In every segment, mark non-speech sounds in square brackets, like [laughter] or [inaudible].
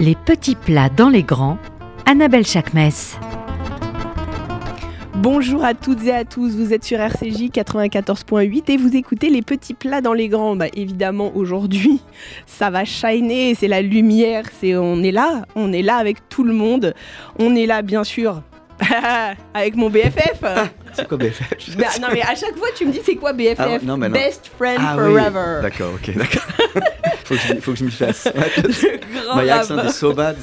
Les petits plats dans les grands, Annabelle Chakmes. Bonjour à toutes et à tous, vous êtes sur RCJ 94.8 et vous écoutez les petits plats dans les grands. Bah, évidemment aujourd'hui ça va shiner, c'est la lumière, c'est on est là, on est là avec tout le monde. On est là bien sûr [laughs] avec mon BFF. C'est quoi BFF Bah, non mais à chaque fois tu me dis c'est quoi BFF Ah, non, mais non. Best friend Ah oui, forever. D'accord, ok, d'accord. [laughs] faut, que je, faut que je m'y fasse. Le [laughs] grand [laughs] My accent rabbin. is so bad.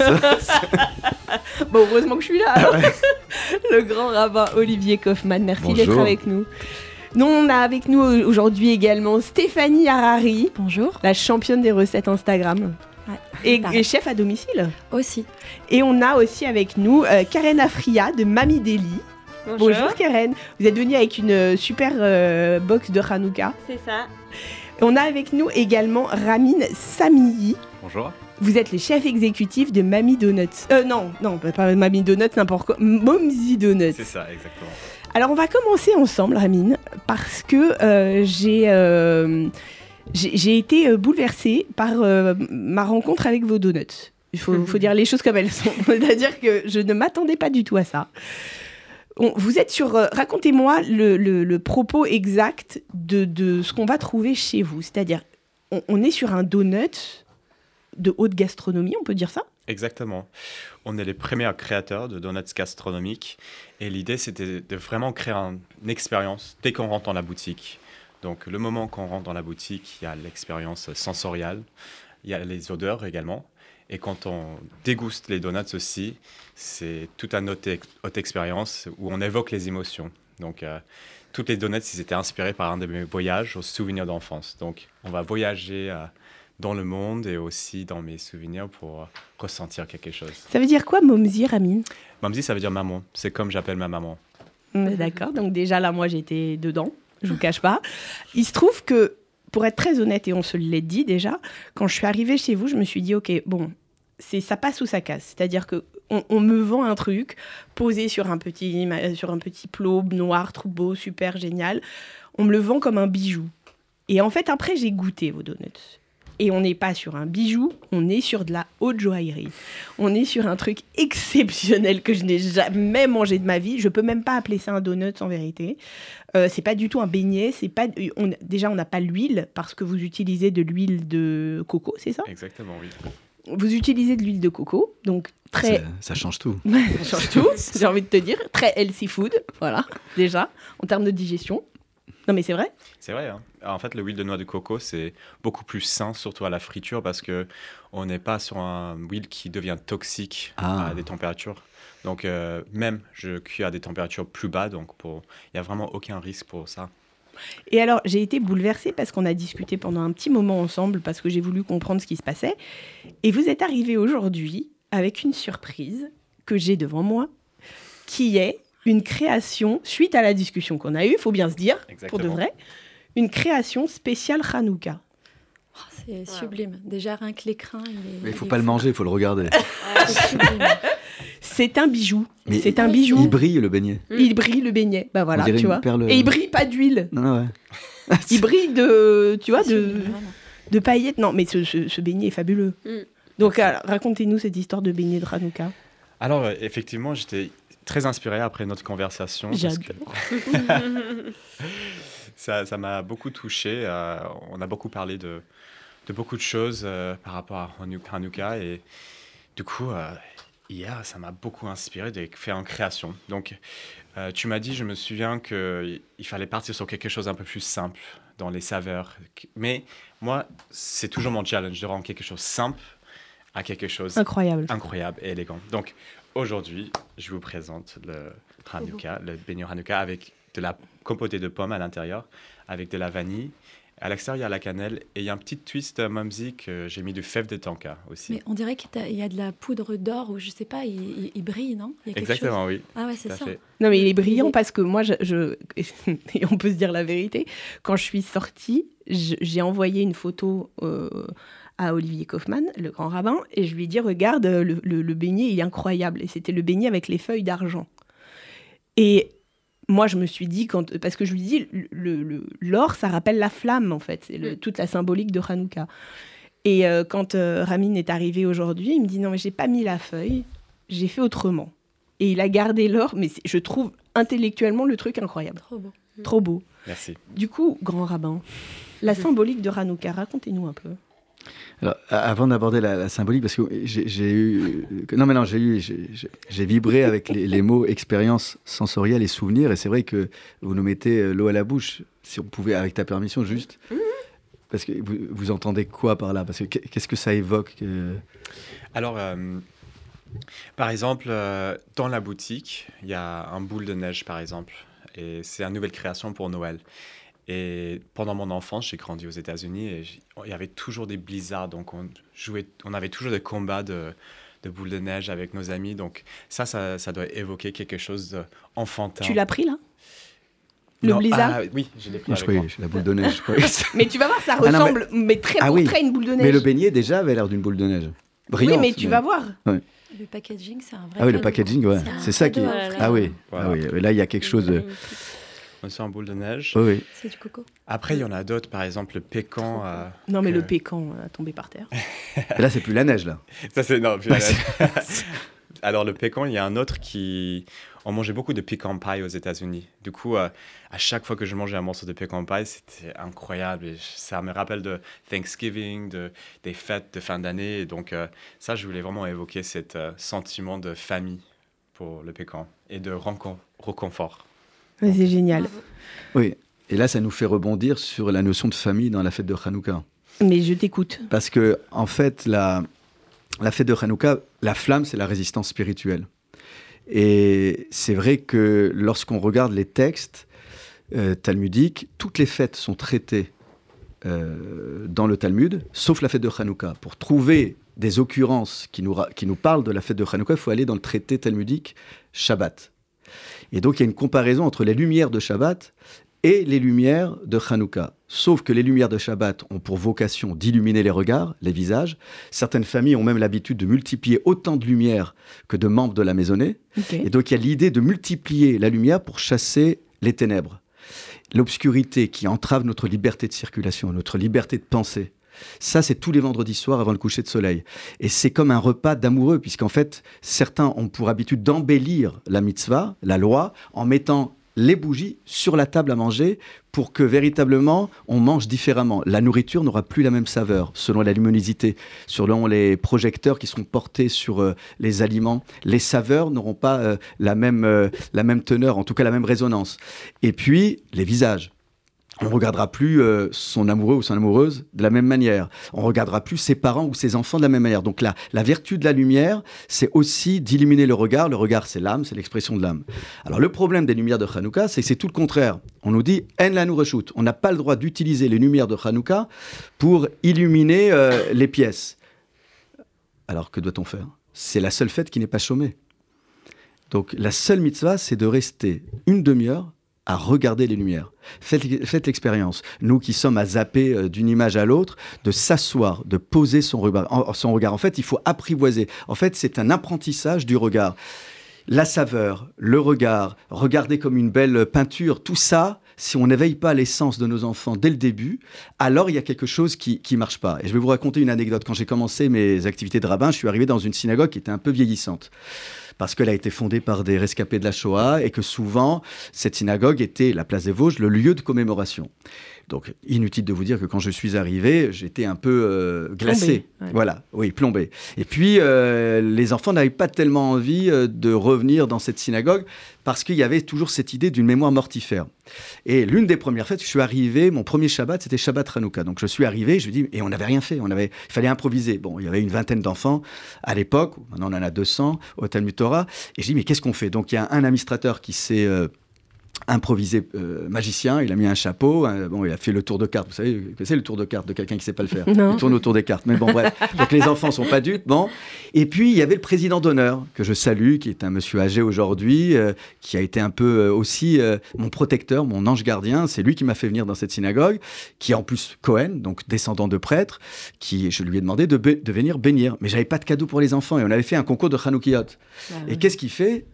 Bon heureusement que je suis là. alors. [laughs] Le grand rabbin Olivier Kaufmann, merci d'être avec nous. Nous on a avec nous aujourd'hui également Stéphanie Harari. Bonjour. la championne des recettes Instagram. Et chef à domicile. Aussi. Et on a aussi avec nous euh, Karen Afria de Mamie Deli. Bonjour. Karen. Vous êtes venue avec une euh, super euh, box de Hanouka. C'est ça. On a avec nous également Ramin Samiyi. Bonjour. Vous êtes le chef exécutif de Mamie Donuts. Euh, non, non, pas- Mamie Donuts, n'importe quoi. Momsy Donuts. C'est ça, exactement. Alors on va commencer ensemble, Ramin, parce que euh, j'ai euh, j'ai j'ai été euh, bouleversée par euh, ma rencontre avec vos donuts. Il faut, [laughs] faut dire les choses comme elles sont. [laughs] C'est-à-dire que je ne m'attendais pas du tout à ça. Vous êtes sur... euh, Racontez-moi le, propos exact de, ce qu'on va trouver chez vous. C'est-à-dire, on, est sur un donut de haute gastronomie, on peut dire ça? Exactement. On est les premiers créateurs de donuts gastronomiques et l'idée c'était de vraiment créer un- une expérience dès qu'on rentre dans la boutique. Donc le moment qu'on rentre dans la boutique, il y a l'expérience sensorielle, il y a les odeurs également. Et quand on déguste les donuts aussi, c'est toute une autre, ex- autre expérience où on évoque les émotions. Donc euh, toutes les donuts, ils étaient inspirés par un de mes voyages aux souvenirs d'enfance. Donc on va voyager euh, dans le monde et aussi dans mes souvenirs pour euh, ressentir quelque chose. Ça veut dire quoi, Momsy, Ramin Mamzi, ça veut dire maman. C'est comme j'appelle ma maman. Mm, D'accord, donc déjà là, moi j'étais dedans, je vous cache pas. [laughs] Il se trouve que, pour être très honnête, et on se l'est dit déjà, quand je suis arrivée chez vous, je me suis dit, ok, bon, c'est ça passe ou ça casse. C'est-à-dire que on, me vend un truc posé sur un petit, ma- sur un petit plot noir, tout beau, super génial. On me le vend comme un bijou. Et en fait, après, j'ai goûté vos donuts. Et on n'est pas sur un bijou, on est sur de la haute joaillerie. On est sur un truc [laughs] exceptionnel que je n'ai jamais mangé de ma vie. Je peux même pas appeler ça un donut en vérité. Euh, c'est pas du tout un beignet. C'est pas. on- déjà, on n'a pas l'huile parce que vous utilisez de l'huile de coco, c'est ça? Exactement, oui. Vous utilisez de l'huile de coco, donc très. Ça, ça change tout. [laughs] Ça change tout. J'ai envie de te dire très healthy food. Voilà, déjà en termes de digestion. Non mais c'est vrai? C'est vrai. hein. En fait, l'huile de noix de coco, c'est beaucoup plus sain, surtout à la friture, parce que on n'est pas sur un huile qui devient toxique Ah. à des températures. Donc, euh, même, je cuis à des températures plus bas, donc pour... il n'y a vraiment aucun risque pour ça. Et alors, j'ai été bouleversée parce qu'on a discuté pendant un petit moment ensemble, parce que j'ai voulu comprendre ce qui se passait. Et vous êtes arrivé aujourd'hui avec une surprise que j'ai devant moi, qui est une création, suite à la discussion qu'on a eue, faut bien se dire, pour de vrai, une création spéciale Hanouka. Oh, c'est sublime. Déjà, rien que l'écrin. il est- Mais il faut il pas est le manger, il faut le regarder. [laughs] C'est sublime. C'est un bijou. Mais C'est un il- bijou. Il brille le beignet. Il brille le beignet. Bah voilà, tu vois. perle- Et il brille pas d'huile. Non, non, ouais. [laughs] Il brille de, tu vois, de, de paillettes. Non, mais ce, ce- ce beignet est fabuleux. Mm. Donc, alors, racontez-nous cette histoire de beignet de Hanouka. Alors, euh, effectivement, j'étais très inspiré après notre conversation. parce J'adore. que [laughs] ça ça m'a beaucoup touché. euh, on a beaucoup parlé de, de beaucoup de choses euh, par rapport à Hanouka. Et du coup, euh, hier, ça m'a beaucoup inspiré de faire une création. Donc, euh, tu m'as dit, je me souviens qu'il fallait partir sur quelque chose un peu plus simple dans les saveurs. Mais moi, c'est toujours mon challenge de rendre quelque chose simple à quelque chose Incroyable. incroyable et élégant. Donc aujourd'hui, je vous présente le Hanouka, le beignet Hanouka avec de la compotée de pommes à l'intérieur, avec de la vanille. À l'extérieur, il y a la cannelle et il y a un petit twist euh, Mumsy que j'ai mis du fève de tonka aussi. Mais on dirait qu'il y a- de la poudre d'or ou je sais pas, il, il- il brille, non? Il y a quelque Exactement, oui. Ah ouais, c'est ça. fait. Non, mais il est brillant parce que moi, je, je- [laughs] et on peut se dire la vérité, quand je suis sortie, j'ai envoyé une photo euh, à Olivier Kaufmann, le grand rabbin, et je lui ai dit, regarde, le, le- le beignet, il est incroyable. Et c'était le beignet avec les feuilles d'argent. Et moi, je me suis dit, quand, parce que je lui dis, l'or, ça rappelle la flamme, en fait. C'est Mm. toute la symbolique de Hanouka. Et euh, quand euh, Ramin est arrivé aujourd'hui, il me dit non mais j'ai pas mis la feuille, j'ai fait autrement. Et il a gardé l'or, mais je trouve intellectuellement le truc incroyable, Trop beau. trop beau. Merci. Du coup, grand rabbin, la symbolique de Hanouka, racontez-nous un peu. Alors, avant d'aborder la, la symbolique, parce que j'ai eu. Non, mais non, j'ai eu. vibré avec les, les mots expérience sensorielle et souvenir. Et c'est vrai que vous nous mettez euh, l'eau à la bouche. Si on pouvait, avec ta permission, juste. Parce que vous, vous entendez quoi par là? Parce que qu'est- qu'est-ce que ça évoque Alors, euh, par exemple, euh, dans la boutique, il y a un boule de neige, par exemple. Et c'est une nouvelle création pour Noël. Et pendant mon enfance, j'ai grandi aux États-Unis et il y avait toujours des blizzards. Donc, on, jouait, on avait toujours des combats de, de boules de neige avec nos amis. Donc, ça, ça, ça doit évoquer quelque chose d'enfantin. Tu l'as pris là? Le Non, blizzard ah, Oui, je l'ai pris Moi, je croyais la boule de neige. [laughs] Mais tu vas voir, ça Ah non, mais- ressemble, mais... très Ah pour oui. très une boule de neige. mais le beignet, déjà, avait l'air d'une boule de neige. Brillante. oui, mais tu vas voir. Le packaging, c'est un vrai. Ah oui, le packaging, ouais. C'est ça qui. Ah oui. Voilà. Ah oui. Là, il y a quelque chose de. Sur un boule de neige. Oui, oui. C'est du coco. Après, il y en a d'autres, par exemple le pécan. euh, Non, mais que- le pécan a tombé par terre. Et [laughs] là, c'est plus la neige, là. [laughs] Ça, c'est. Non, puis- Ouais, c'est- [laughs] Alors, le pécan, il y a un autre qui. On mangeait beaucoup de pecan pie aux États-Unis. Du coup, euh, à chaque fois que je mangeais un morceau de pecan pie, c'était incroyable. Et ça me rappelle de Thanksgiving, de, des fêtes de fin d'année. Et donc, euh, ça, je voulais vraiment évoquer cet euh, sentiment de famille pour le pécan et de reconfort. C'est génial. Oui. Et là, ça nous fait rebondir sur la notion de famille dans la fête de Hanouka. Mais je t'écoute. Parce que, en fait, la, la fête de Hanouka, la flamme, c'est la résistance spirituelle. Et c'est vrai que lorsqu'on regarde les textes euh, talmudiques, toutes les fêtes sont traitées euh, dans le Talmud, sauf la fête de Hanouka. Pour trouver des occurrences qui nous, ra- qui nous parlent de la fête de Hanouka, il faut aller dans le traité talmudique Shabbat. Et donc, il y a une comparaison entre les lumières de Shabbat et les lumières de Hanouka. Sauf que les lumières de Shabbat ont pour vocation d'illuminer les regards, les visages. Certaines familles ont même l'habitude de multiplier autant de lumière que de membres de la maisonnée. Et donc, il y a l'idée de multiplier la lumière pour chasser les ténèbres. L'obscurité qui entrave notre liberté de circulation, notre liberté de penser. Ça, c'est tous les vendredis soirs avant le coucher de soleil. Et c'est comme un repas d'amoureux, puisqu'en fait, certains ont pour habitude d'embellir la mitzvah, la loi, en mettant les bougies sur la table à manger pour que véritablement on mange différemment. La nourriture n'aura plus la même saveur selon la luminosité, selon les projecteurs qui seront portés sur euh, les aliments. Les saveurs n'auront pas euh, la, même, euh, la même teneur, en tout cas la même résonance. Et puis les visages. On regardera plus euh, son amoureux ou son amoureuse de la même manière. On regardera plus ses parents ou ses enfants de la même manière. Donc la, la vertu de la lumière, c'est aussi d'illuminer le regard. Le regard, c'est l'âme, c'est l'expression de l'âme. Alors le problème des lumières de Hanouka, c'est que c'est tout le contraire. On nous dit « en la nous reshoot ». On n'a pas le droit d'utiliser les lumières de Hanouka pour illuminer euh, les pièces. Alors que doit-on faire? C'est la seule fête qui n'est pas chômée. Donc la seule mitzvah, c'est de rester une demi-heure à regarder les lumières. Faites, faites l'expérience, nous qui sommes à zapper euh, d'une image à l'autre, de s'asseoir, de poser son regard. Son regard. En fait, il faut apprivoiser. En fait, c'est un apprentissage du regard. La saveur, le regard, regarder comme une belle peinture, tout ça, si on n'éveille pas l'essence de nos enfants dès le début, alors il y a quelque chose qui ne marche pas. Et je vais vous raconter une anecdote. Quand j'ai commencé mes activités de rabbin, je suis arrivé dans une synagogue qui était un peu vieillissante parce qu'elle a été fondée par des rescapés de la Shoah et que souvent, cette synagogue était, la place des Vosges, le lieu de commémoration. Donc, inutile de vous dire que quand je suis arrivé, j'étais un peu euh, glacé. Plombé, ouais. Voilà, oui, plombé. Et puis, euh, les enfants n'avaient pas tellement envie euh, de revenir dans cette synagogue parce qu'il y avait toujours cette idée d'une mémoire mortifère. Et l'une des premières fêtes, je suis arrivé, mon premier Shabbat, c'était Shabbat Hanouka. Donc, je suis arrivé, je me dis, et on n'avait rien fait, on avait, il fallait improviser. Bon, il y avait une vingtaine d'enfants à l'époque, maintenant on en a 200 au Talmud Torah. Et je dis, mais qu'est-ce qu'on fait? Donc, il y a un administrateur qui s'est euh, improvisé euh, magicien, il a mis un chapeau, hein, bon, il a fait le tour de carte. Vous savez que c'est le tour de carte de quelqu'un qui sait pas le faire. [laughs] Non. Il tourne autour des cartes. Mais bon, bref. [laughs] Donc les enfants sont pas dupes. Bon. Et puis il y avait le président d'honneur que je salue, qui est un monsieur âgé aujourd'hui, euh, qui a été un peu euh, aussi euh, mon protecteur, mon ange gardien. C'est lui qui m'a fait venir dans cette synagogue, qui est en plus Cohen, donc descendant de prêtre, qui je lui ai demandé de, venir bénir. Mais j'avais pas de cadeau pour les enfants et on avait fait un concours de Hanoukiot. Bah, Et qu'est-ce qu'il fait?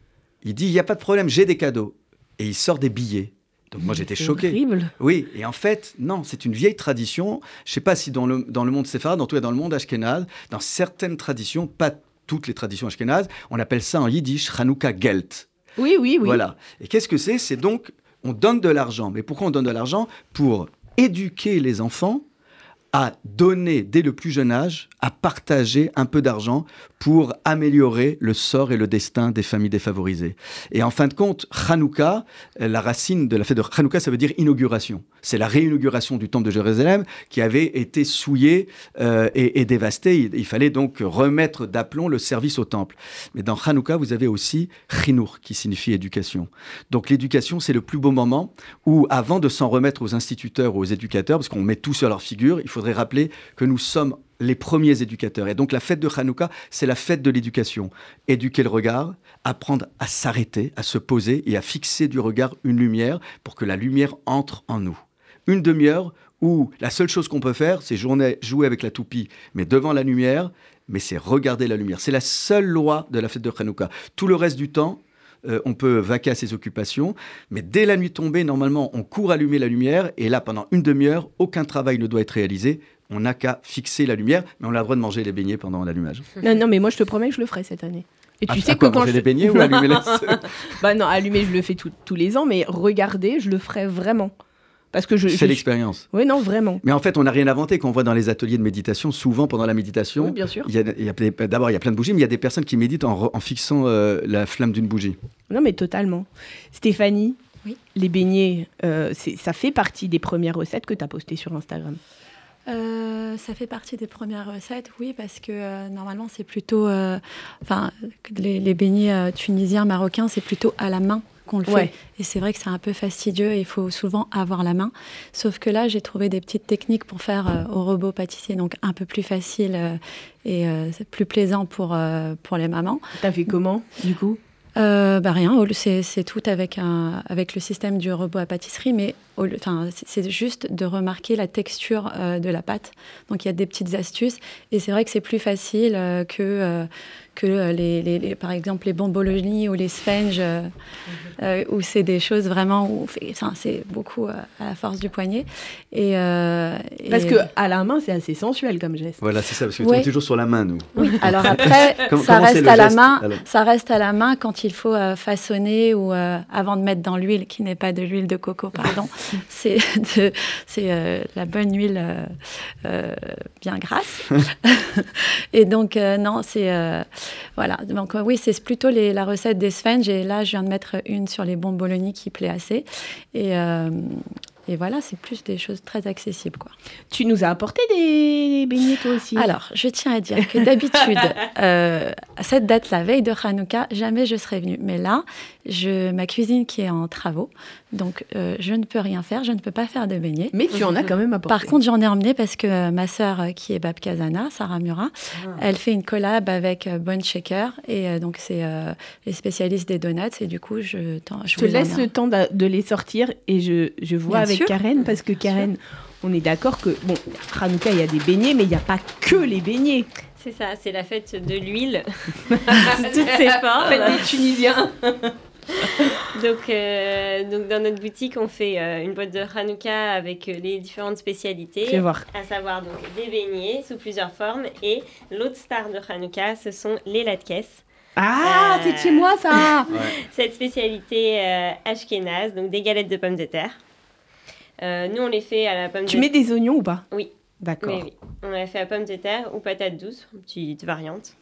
Il dit il y a pas de problème, j'ai des cadeaux. Et il sort des billets. Donc moi j'étais C'est choqué. horrible. Oui, et en fait, non, c'est une vieille tradition. Je sais pas si dans le, dans le monde séfarade, en tout cas dans le monde ashkénaze, dans certaines traditions, pas toutes les traditions ashkénazes, on appelle ça en yiddish Hanouka Gelt. Oui, oui, oui. Voilà. Et qu'est-ce que c'est? C'est donc, on donne de l'argent. Mais pourquoi on donne de l'argent? Pour éduquer les enfants à donner dès le plus jeune âge, à partager un peu d'argent pour améliorer le sort et le destin des familles défavorisées. Et en fin de compte, Hanouka, euh, la racine de la fête de Hanouka, ça veut dire inauguration. C'est la réinauguration du temple de Jérusalem qui avait été souillé euh, et, dévasté. Il, il fallait donc remettre d'aplomb le service au temple. Mais dans Hanouka, vous avez aussi Chinour, qui signifie éducation. Donc l'éducation, c'est le plus beau moment où, avant de s'en remettre aux instituteurs ou aux éducateurs, parce qu'on met tout sur leur figure, il faudrait rappeler que nous sommes les premiers éducateurs. Et donc la fête de Hanouka, c'est la fête de l'éducation. Éduquer le regard, apprendre à s'arrêter, à se poser et à fixer du regard une lumière pour que la lumière entre en nous. Une demi-heure où la seule chose qu'on peut faire, c'est jouer avec la toupie, mais devant la lumière, mais c'est regarder la lumière. C'est la seule loi de la fête de Hanouka. Tout le reste du temps, euh, on peut vaquer à ses occupations, mais dès la nuit tombée, normalement, on court allumer la lumière, et là, pendant une demi-heure, aucun travail ne doit être réalisé. On n'a qu'à fixer la lumière, mais on a le droit de manger les beignets pendant l'allumage. [laughs] Non, non, mais moi, je te promets que je le ferai cette année. Et tu À- sais à que quoi, quand manger je... les beignets ou allumer les... [laughs] Bah non, allumer, je le fais tout- tous les ans, mais regarder, je le ferai vraiment. Parce que je... C'est je- l'expérience. Oui, non, vraiment. Mais en fait, on n'a rien inventé. Quand on voit dans les ateliers de méditation, souvent pendant la méditation, Oui, bien sûr. il y a, il y a des- d'abord, il y a plein de bougies, mais il y a des personnes qui méditent en, fixant euh, la flamme d'une bougie. Non, mais totalement. Stéphanie, Oui. les beignets, euh, c'est- ça fait partie des premières recettes que tu as postées sur Instagram. Euh, ça fait partie des premières recettes, oui, parce que euh, normalement c'est plutôt, euh, enfin, les, les beignets tunisiens, marocains, c'est plutôt à la main qu'on le Ouais. fait. Et c'est vrai que c'est un peu fastidieux et il faut souvent avoir la main. Sauf que là, j'ai trouvé des petites techniques pour faire au robot pâtissier, donc un peu plus facile et plus plaisant pour, pour les mamans. T'as fait comment, du coup? Euh, bah rien, c'est tout avec, avec le système du robot à pâtisserie, mais c'est juste de remarquer la texture euh, de la pâte. Donc il y a des petites astuces, et c'est vrai que c'est plus facile euh, que, euh, que euh, les, les- les- par exemple les bomboloni ou les sphinges, euh, euh, où c'est des choses vraiment où enfin, c'est beaucoup euh, à la force du poignet. Et, euh, Parce que à la main, c'est assez sensuel comme geste. Voilà, c'est ça, parce que Ouais. on est toujours sur la main, nous. Oui, [laughs] alors après, [laughs] Comment- ça reste à la main. Alors Ça reste à la main quand il faut euh, façonner ou euh, avant de mettre dans l'huile, qui n'est pas de l'huile de coco, pardon. [laughs] c'est de- c'est euh, la bonne huile euh, euh, bien grasse. et donc euh, non, c'est euh, voilà. Donc euh, oui, c'est plutôt les- la recette des sphinges. Et là, je viens de mettre une sur les bomboloni qui plaît assez. Et euh, et voilà, c'est plus des choses très accessibles, quoi. Tu nous as apporté des beignets, toi aussi? Alors, je tiens à dire que d'habitude, [laughs] euh, à cette date, la veille de Hanouka, jamais je serais venue. Mais là, je, ma cuisine qui est en travaux, donc euh, je ne peux rien faire, je ne peux pas faire de beignets. Mais tu en as quand même apporté. Par contre, j'en ai emmené parce que euh, ma sœur, euh, qui est Bab Kazana, Sarah Murat, elle fait une collab avec Bonne Shaker. Et euh, donc, c'est euh, les spécialistes des donuts. Et du coup, je, t'en- je je te laisse le temps de, les sortir et je, je vois Bien avec sûr. Karen, parce que Karen, on est d'accord que, bon, Hanouka, il y a des beignets, mais il n'y a pas que les beignets. C'est ça, c'est la fête de l'huile. Toutes ses formes. Faites des Tunisiens. [laughs] [laughs] Donc, euh, donc dans notre boutique, on fait euh, une boîte de Hanouka avec euh, les différentes spécialités. Fais voir. À savoir donc des beignets sous plusieurs formes. Et l'autre star de Hanouka, ce sont les latkes. Ah, Euh, c'est chez moi, ça [laughs] Cette spécialité euh, ashkénaze, donc des galettes de pommes de terre. Euh, nous, on les fait à la pomme Tu de mets des oignons ou pas? Oui. D'accord. Oui, oui. On l'a fait à pommes de terre ou patates douces, petite variante.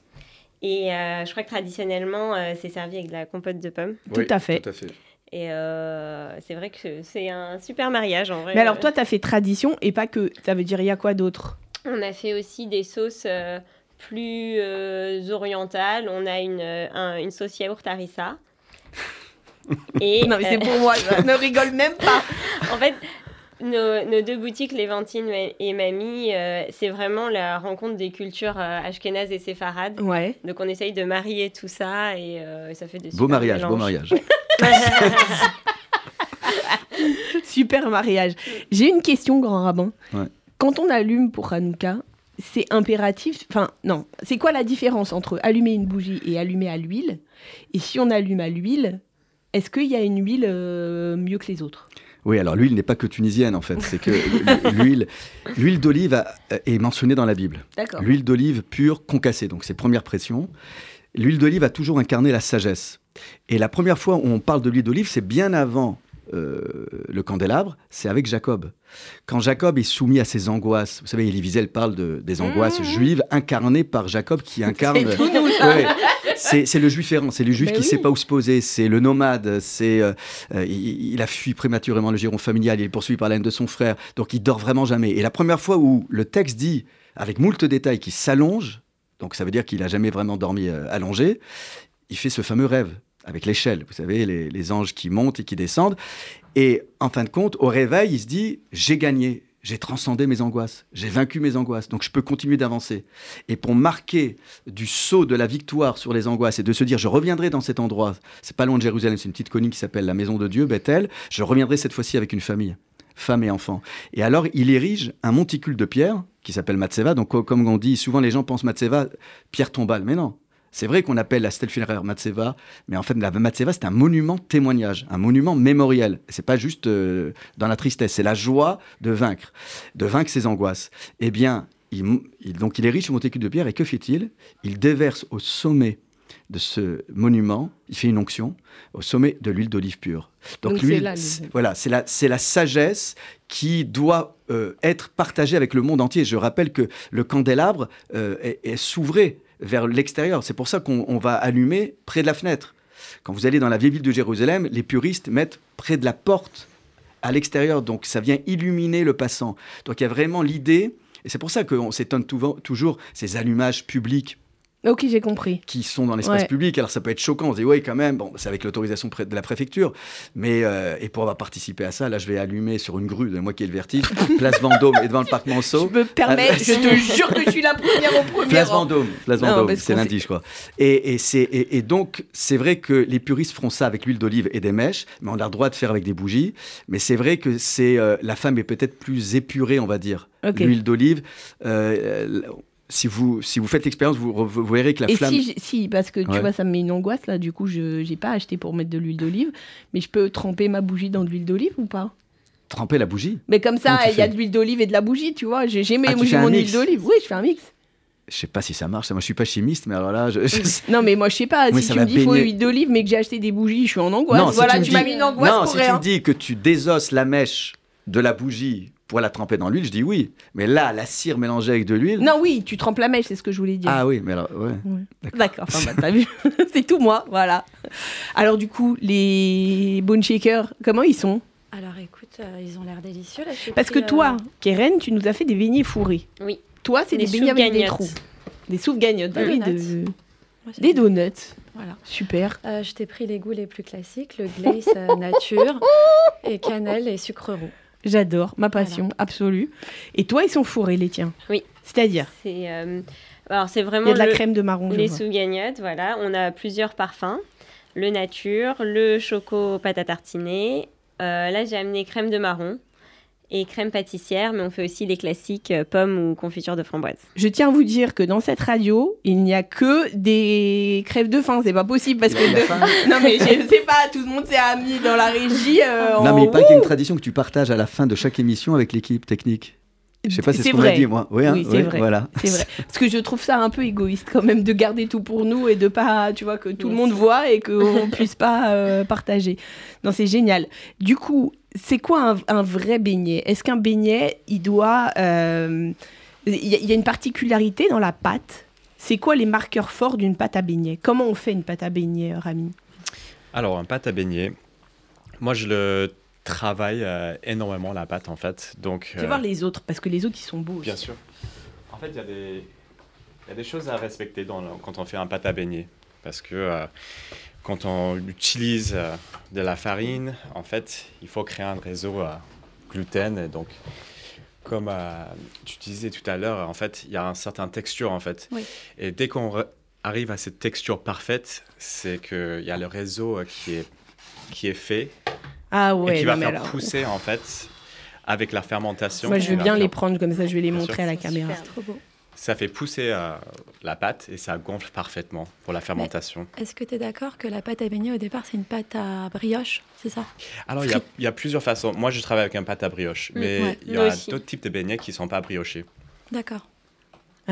Et euh, je crois que traditionnellement, euh, c'est servi avec de la compote de pommes. Tout à fait. Tout à fait. Et euh, c'est vrai que c'est un super mariage en vrai. Mais alors, toi, tu as fait tradition et pas que. Ça veut dire, il y a quoi d'autre? On a fait aussi des sauces euh, plus euh, orientales. On a une, un- une sauce yaourt harissa. [laughs] Et Non, mais c'est euh, pour moi, je [laughs] ne rigole même pas. en fait, nos, nos deux boutiques, Léventine et Mamie, euh, c'est vraiment la rencontre des cultures euh, ashkénazes et séfarades. Ouais. Donc on essaye de marier tout ça et euh, ça fait des Beau super mariage, beau mariage. [laughs] Super mariage. J'ai une question, grand rabbin. Ouais. Quand on allume pour Hanouka, c'est impératif. Enfin, non. C'est quoi la différence entre allumer une bougie et allumer à l'huile? Et si on allume à l'huile, est-ce qu'il y a une huile euh, mieux que les autres? Oui, alors l'huile n'est pas que tunisienne en fait. C'est que [laughs] l'huile, l'huile d'olive est mentionnée dans la Bible. L'huile d'olive pure concassée, donc c'est première pression. L'huile d'olive a toujours incarné la sagesse. Et la première fois où on parle de l'huile d'olive, c'est bien avant euh, le candélabre, c'est avec Jacob. Quand Jacob est soumis à ses angoisses, vous savez, Elie Wiesel parle de, des angoisses Mmh. juives incarnées par Jacob qui [laughs] incarne. Tout. Ouais. C'est le juif errant, c'est le juif Mais qui ne oui. sait pas où se poser, c'est le nomade, c'est euh, euh, il, il a fui prématurément le giron familial, il est poursuivi par la haine de son frère, donc il dort vraiment jamais. Et la première fois où le texte dit, avec moult détails, qu'il s'allonge, donc ça veut dire qu'il a jamais vraiment dormi euh, allongé, il fait ce fameux rêve avec l'échelle, vous savez, les, les anges qui montent et qui descendent. Et en fin de compte, au réveil, il se dit, j'ai gagné. J'ai transcendé mes angoisses, j'ai vaincu mes angoisses, donc je peux continuer d'avancer. Et pour marquer du saut de la victoire sur les angoisses et de se dire je reviendrai dans cet endroit, c'est pas loin de Jérusalem, c'est une petite colline qui s'appelle la maison de Dieu, Bethel, je reviendrai cette fois-ci avec une famille, femme et enfants. Et alors il érige un monticule de pierre qui s'appelle Matseva, donc co- comme on dit, souvent les gens pensent Matseva, pierre tombale, mais non. C'est vrai qu'on appelle la stèle funéraire Matseva, mais en fait la Matseva c'est un monument témoignage, un monument mémoriel. C'est pas juste euh, dans la tristesse, c'est la joie de vaincre, de vaincre ses angoisses. Eh bien, il, il- donc il érige ce monticule de pierre et que fait-il? Il déverse au sommet de ce monument, il fait une onction au sommet de l'huile d'olive pure. Donc l'huile, voilà, c'est la, c'est la sagesse qui doit euh, être partagée avec le monde entier. Je rappelle que le candélabre euh, est, est s'ouvrait vers l'extérieur. C'est pour ça qu'on on va allumer près de la fenêtre. Quand vous allez dans la vieille ville de Jérusalem, les puristes mettent près de la porte à l'extérieur, donc ça vient illuminer le passant. Donc il y a vraiment l'idée, et c'est pour ça qu'on s'étonne toujours ces allumages publics Ok, j'ai compris. qui sont dans l'espace Ouais. public. Alors ça peut être choquant, on se dit oui quand même, bon, c'est avec l'autorisation de la préfecture, mais euh, et pour avoir participé à ça, là je vais allumer sur une grue, de moi qui ai le vertige, [laughs] place Vendôme et devant le parc Je Monceau. me permets, Ah, je te [laughs] jure que je suis la première au premier Place rang. Vendôme, Place Vendôme, c'est lundi, je crois. Et, et c'est, et, et donc, c'est vrai que les puristes feront ça avec l'huile d'olive et des mèches, mais on a le droit de faire avec des bougies. Mais c'est vrai que c'est, euh, la femme est peut-être plus épurée, on va dire. L'huile d'olive, euh, si, vous, si vous faites l'expérience, vous, vous verrez que la Et flamme. si, parce que tu Ouais. vois, ça me met une angoisse là, du coup, je j'ai pas acheté pour mettre de l'huile d'olive, mais je peux tremper ma bougie dans de l'huile d'olive ou pas? Tremper la bougie? Mais comme ça, il y a de l'huile d'olive et de la bougie, tu vois. J'ai Ah, mon huile d'olive. Oui, je fais un mix. Je sais pas si ça marche. Moi, je suis pas chimiste, mais alors là, je, je sais- Non, mais moi, je sais pas. Oui, si tu me dis faut baigner. huile d'olive, mais que j'ai acheté des bougies, je suis en angoisse. voilà, tu m'as dis- mis une angoisse Non, pour si tu me dis que tu désosses la mèche de la bougie pour la tremper dans l'huile, je dis oui. Mais là, la cire mélangée avec de l'huile. Non, oui, tu trempes la mèche, c'est ce que je voulais dire. Ah oui, mais alors, ouais. D'accord, enfin, bah, t'as vu, [laughs] c'est tout moi, voilà. Alors du coup, les bone shakers, comment ils sont? Alors écoute, euh, ils ont l'air délicieux. Là, Parce que toi, euh, Keren, tu nous as fait des beignets fourrés. Oui. Toi, c'est des, Des beignets avec des trous. Des soupes gagnottes, ah Des oui, de- moi, des donuts. Voilà. Super. Euh, je t'ai pris les goûts les plus classiques, le glace euh, nature [laughs] et cannelle et sucre roux. J'adore, ma passion absolue. Et toi, ils sont fourrés, les tiens Oui. C'est-à-dire C'est euh, alors c'est Il vraiment y a de la le- crème de marron. les sous-gagnottes, voilà. On a plusieurs parfums. Le nature, le choco pâte à tartiner. Euh, là, j'ai amené crème de marron et crème pâtissière, mais on fait aussi les classiques euh, pommes ou confiture de framboise. Je tiens à vous dire que dans cette radio, il n'y a que des crèves de faim. C'est pas possible parce que. Faim. [laughs] non, mais je sais pas, tout le monde s'est mis dans la régie. euh, Non, en- mais il paraît qu'il y a une tradition que tu partages à la fin de chaque émission avec l'équipe technique. Je sais pas, c'est ce C'est qu'on vrai. dit, moi. Oui, hein, Oui, c'est vrai. Voilà. C'est vrai. [laughs] Parce que je trouve ça un peu égoïste quand même de garder tout pour nous et de pas, tu vois, que tout le monde voit et qu'on puisse pas euh, partager. Non, c'est génial. Du coup, c'est quoi un, un vrai beignet? Est-ce qu'un beignet, il doit... euh, Il y, a- y a une particularité dans la pâte? C'est quoi les marqueurs forts d'une pâte à beignet? Comment on fait une pâte à beignet, Rami? Alors, un pâte à beignet, moi je le travaille euh, énormément la pâte en fait. Donc, Je vais euh, voir les autres, parce que les autres, ils sont beaux. Bien aussi. sûr. En fait, il y, a des- il y a des choses à respecter dans quand on fait un pâte à beignet. Parce que euh, quand on utilise euh, de la farine, en fait, il faut créer un réseau à gluten. Et donc, comme euh, tu disais tout à l'heure, en fait, il y a une certaine texture, en fait. Oui. Et dès qu'on arrive à cette texture parfaite, c'est qu'il y a le réseau euh, qui est, qui est fait Ah et ouais, qui va non, faire alors, pousser, en fait, avec la fermentation. Moi, je veux bien faire- les prendre comme ça, je vais les Bien montrer sûr. à la caméra. C'est trop beau. Ça fait pousser euh, la pâte et ça gonfle parfaitement pour la fermentation. Est-ce que tu es d'accord que la pâte à beignet, au départ, c'est une pâte à brioche, c'est ça? Alors, il y a- il y, a plusieurs façons. Moi, je travaille avec un pâte à brioche, Mm, mais ouais. il y a d'autres types de beignets qui ne sont pas briochés. D'accord.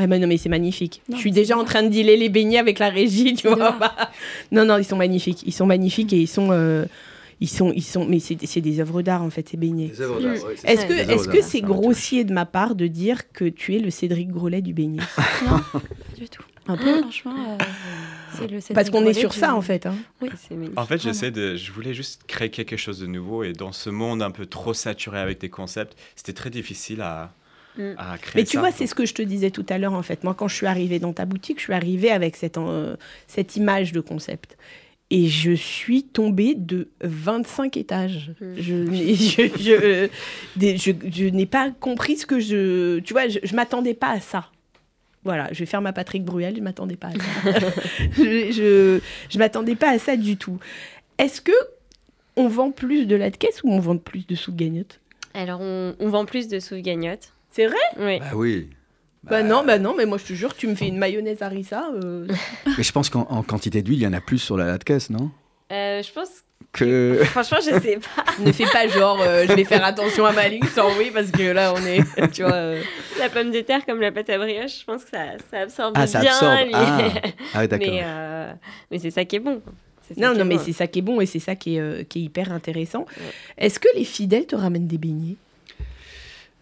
Ah mais non mais c'est magnifique. Non, je suis déjà en train de dealer les beignets avec la régie, tu vois. Bah, non non, ils sont magnifiques. Ils sont magnifiques et ils sont euh, ils sont ils sont mais c'est c'est des œuvres d'art en fait ces beignets. Des œuvres Mm. d'art, c'est Est-ce ça, que des est-ce que c'est grossier de ma part de dire que tu es le Cédric Grolet du beignet Non, [laughs] pas du tout. Un peu? Franchement, euh, c'est le Parce qu'on est sur du- ça en fait. hein. Oui. C'est magnifique. En fait, Vraiment. j'essaie de, je voulais juste créer quelque chose de nouveau et dans ce monde un peu trop saturé avec des concepts, c'était très difficile à, créer Mais tu ça. vois, c'est ce que je te disais tout à l'heure en fait. Moi, quand je suis arrivée dans ta boutique, je suis arrivée avec cette, euh, cette image de concept. Et je suis tombée de 25 étages. Mm. Je, n'ai- [laughs] je, je, je- je pas compris ce que je... Tu vois, je ne m'attendais pas à ça. Voilà, je vais faire ma Patrick Bruel, je ne m'attendais pas à ça. [laughs] je je, je m'attendais pas à ça du tout. Est-ce que on vend plus de la de caisse ou on vend plus de sous gagnotte Alors, on, on vend plus de sous gagnotte. C'est vrai? Oui. Bah oui. Bah non, bah non, mais moi je te jure, tu me fais une mayonnaise harissa. euh, [laughs] Mais je pense qu'en en quantité d'huile, il y en a plus sur la latte caisse, non? Euh, je pense. Que. [laughs] Franchement, je sais pas. [laughs] ne fais pas genre, euh, je vais faire attention à ma ligne sans oui, parce que là on est, tu vois. euh, La pomme de terre comme la pâte à brioche, je pense que ça, ça absorbe Ah, ça bien. absorbe. les- Ah, ah oui, d'accord. mais euh, mais c'est ça qui est bon. Non, non, mais bon. c'est ça qui est bon et c'est ça qui est, euh, qui est hyper intéressant. Ouais. Est-ce que les fidèles te ramènent des beignets?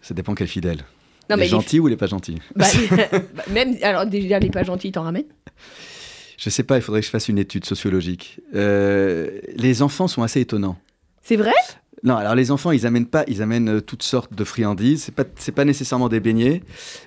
Ça dépend quel fidèle. Non, les mais les- gentils ou les pas gentils Bah, [laughs] bah, même, alors déjà, les pas gentils, ils t'en ramènent Je sais pas, il faudrait que je fasse une étude sociologique. Euh, les enfants sont assez étonnants. C'est vrai? Non, alors les enfants, ils amènent pas, ils amènent euh, toutes sortes de friandises. C'est pas, c'est pas nécessairement des beignets,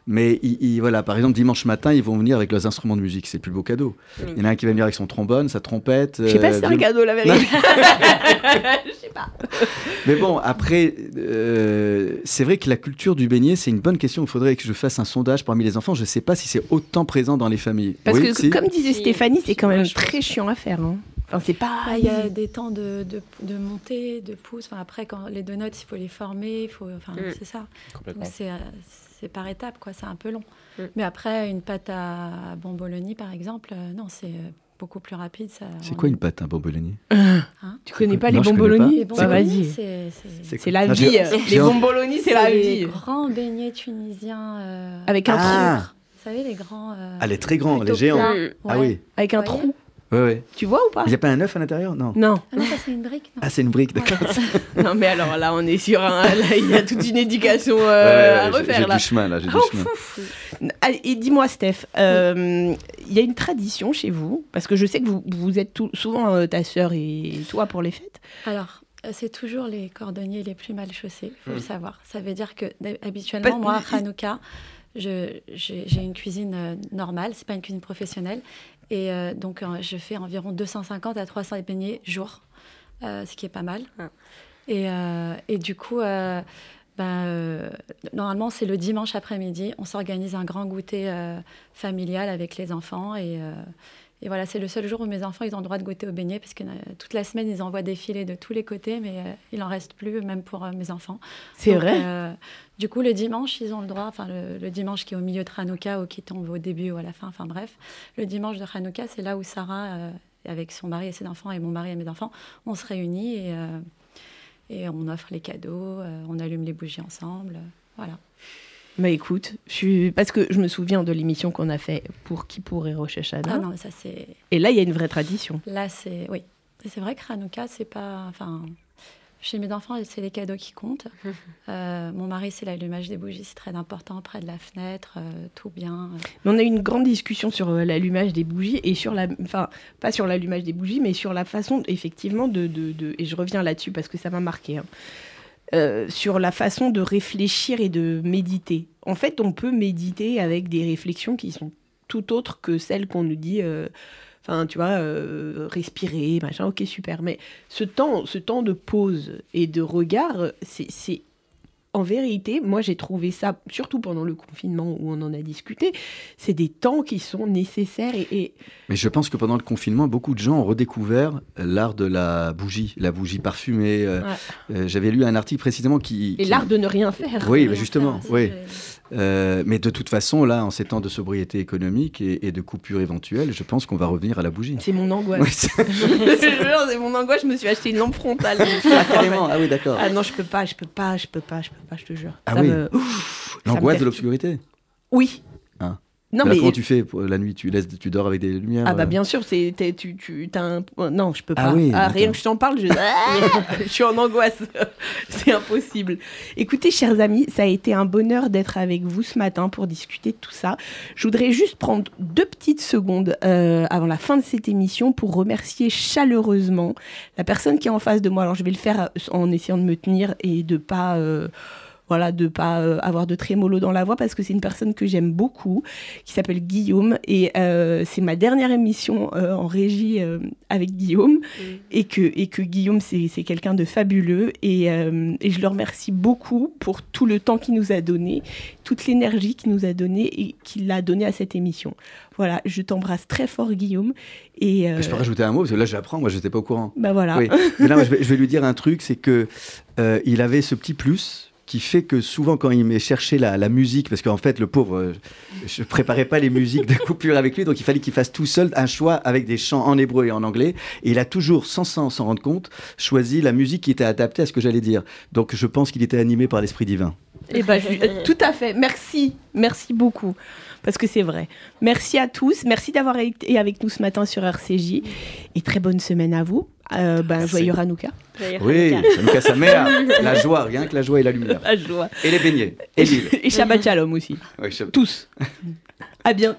mais ils, ils- voilà, par exemple dimanche matin, ils vont venir avec leurs instruments de musique. C'est le plus beau cadeau. Il y en a un qui va venir avec son trombone, sa trompette. Je sais pas euh, si c'est un cadeau, la vérité. [laughs] Je sais pas. [laughs] Mais bon, après, euh, c'est vrai que la culture du beignet, c'est une bonne question. Il faudrait que je fasse un sondage parmi les enfants. Je sais pas si c'est autant présent dans les familles. Parce Oui, que, si comme disait. Stéphanie, c'est quand même très chiant à faire. hein. Enfin, c'est pas. Il y a des temps de, de, de montée, de pousse. Enfin, après, quand les donuts, il faut les former. Il faut, enfin, Mm. C'est ça. Complètement. Donc, c'est, euh, c'est par étapes, quoi. C'est un peu long. Mm. Mais après, une pâte à bomboloni, par exemple, euh, non, c'est euh, beaucoup plus rapide. Ça, C'est on- quoi une pâte, un bomboloni [laughs] Tu connais pas Non, les bomboloni Les Bah, vas-y. c'est, la Ah, vie. Les bomboloni, c'est la les vie. grands beignets tunisiens. euh, Avec un Ah. trou. Vous savez, les grands. euh, Ah, les très grands, les géants. plats. Mm. Ah oui, Avec un trou. Ouais, ouais. Tu vois ou pas Il n'y a pas un œuf à l'intérieur? Non. Non. Ah non, ça, c'est une brique. non Ah, c'est une brique, d'accord. [laughs] Non, mais alors là, on est sur un. Il y a toute une éducation euh, Ouais, ouais, à refaire J'ai du chemin, là, j'ai du Oh, chemin. Ah, Et dis-moi, Steph, euh, il y a une tradition chez vous, parce que je sais que vous, vous êtes tout- souvent euh, ta sœur et toi pour les fêtes. Alors, c'est toujours les cordonniers les plus mal chaussés, il faut Hmm. le savoir. Ça veut dire que habituellement, Pas- moi, à [laughs] Hanouka, j'ai j'ai une cuisine euh, normale, c'est pas une cuisine professionnelle. Et euh, donc, euh, je fais environ 250 à 300 beignets jour, euh, ce qui est pas mal. Ah. Et, et du coup, ben, normalement, c'est le dimanche après-midi. On s'organise un grand goûter familial avec les enfants. Et, et voilà, c'est le seul jour où mes enfants ils ont le droit de goûter au beignet, parce que euh, toute la semaine, ils envoient défiler de tous les côtés, mais euh, il en reste plus, même pour euh, mes enfants. C'est vrai euh, du coup, le dimanche, ils ont le droit, enfin le, le dimanche qui est au milieu de Hanouka ou qui tombe au début ou à la fin, enfin bref, le dimanche de Hanouka, c'est là où Sarah, euh, avec son mari et ses enfants, et mon mari et mes enfants, on se réunit et, euh, et on offre les cadeaux, euh, on allume les bougies ensemble, euh, voilà. Bah écoute, je suis... parce que je me souviens de l'émission qu'on a fait pour qui pourrait Rosh Hashanah. Ah non, mais ça c'est, Et là, il y a une vraie tradition. là c'est, oui, c'est vrai que Hanouka, c'est pas, enfin. Chez mes enfants, c'est les cadeaux qui comptent. [laughs] Euh, mon mari, c'est l'allumage des bougies, c'est très important, près de la fenêtre, euh, tout bien. Mais on a eu une grande discussion sur euh, l'allumage des bougies et sur la, enfin, pas sur l'allumage des bougies, mais sur la façon, effectivement, de, de, de- et je reviens là-dessus parce que ça m'a marqué, hein, euh, sur la façon de réfléchir et de méditer. En fait, on peut méditer avec des réflexions qui sont tout autres que celles qu'on nous dit. euh, Enfin, tu vois, euh, respirer, machin, ok, super. Mais ce temps, ce temps de pause et de regard, c'est- c'est en vérité, moi j'ai trouvé ça, surtout pendant le confinement où on en a discuté, c'est des temps qui sont nécessaires et, et- Mais je pense que pendant le confinement, beaucoup de gens ont redécouvert l'art de la bougie, la bougie parfumée. euh, Ouais. euh, J'avais lu un article précisément qui. et qui- l'art de ne rien faire. Oui, faire, justement, oui. Euh, mais de toute façon, là, en ces temps de sobriété économique et, et de coupure éventuelle, je pense qu'on va revenir à la bougie. C'est mon angoisse. Oui, c'est- [laughs] mon angoisse. Je me suis acheté une lampe frontale. ah, carrément, ah oui, d'accord. Ah non, je peux pas, je peux pas, je peux pas, je peux pas, je te jure. Ah Ça oui. me- L'angoisse de l'obscurité. Oui. Hein. Non mais comment tu fais pour la nuit? Tu, laisses, tu dors avec des lumières ah bah euh, bien sûr, c'est tu tu t'as un non, je peux Ah pas. oui, Ah, rien d'accord. que je t'en parle, je... [laughs] je suis en angoisse. [laughs] c'est impossible. Écoutez, chers amis, ça a été un bonheur d'être avec vous ce matin pour discuter de tout ça. Je voudrais juste prendre deux petites secondes euh, avant la fin de cette émission pour remercier chaleureusement la personne qui est en face de moi. Alors je vais le faire euh, en essayant de me tenir et de pas euh, voilà, de pas euh, avoir de trémolo dans la voix parce que c'est une personne que j'aime beaucoup, qui s'appelle Guillaume et euh, c'est ma dernière émission euh, en régie euh, avec Guillaume et que et que Guillaume c'est c'est quelqu'un de fabuleux et, euh, et je le remercie beaucoup pour tout le temps qu'il nous a donné, toute l'énergie qu'il nous a donné et qu'il a donné à cette émission. Voilà, je t'embrasse très fort Guillaume et euh, Je peux rajouter un mot parce que là, j'apprends. Moi, je n'étais pas au courant. bah voilà. Oui. Mais là, je vais, je vais lui dire un truc, c'est que euh, il avait ce petit plus qui fait que souvent quand il m'est cherché la, la musique, parce qu'en fait le pauvre, euh, je préparais pas les musiques de coupure avec lui, donc il fallait qu'il fasse tout seul un choix avec des chants en hébreu et en anglais, et il a toujours, sans s'en s'en rendre compte, choisi la musique qui était adaptée à ce que j'allais dire. Donc je pense qu'il était animé par l'esprit divin. Eh ben, je- [laughs] tout à fait. Merci, merci beaucoup. Parce que c'est vrai. Merci à tous. Merci d'avoir été avec nous ce matin sur RCJ. Et très bonne semaine à vous. Euh, ben, joyeux Hanouka. Oui, Hanouka. ça nous casse sa mère. [laughs] La joie, rien que la joie et la lumière. La joie. Et les beignets. [laughs] Et l'île. Et Shabbat Shalom aussi. Tous. à bien.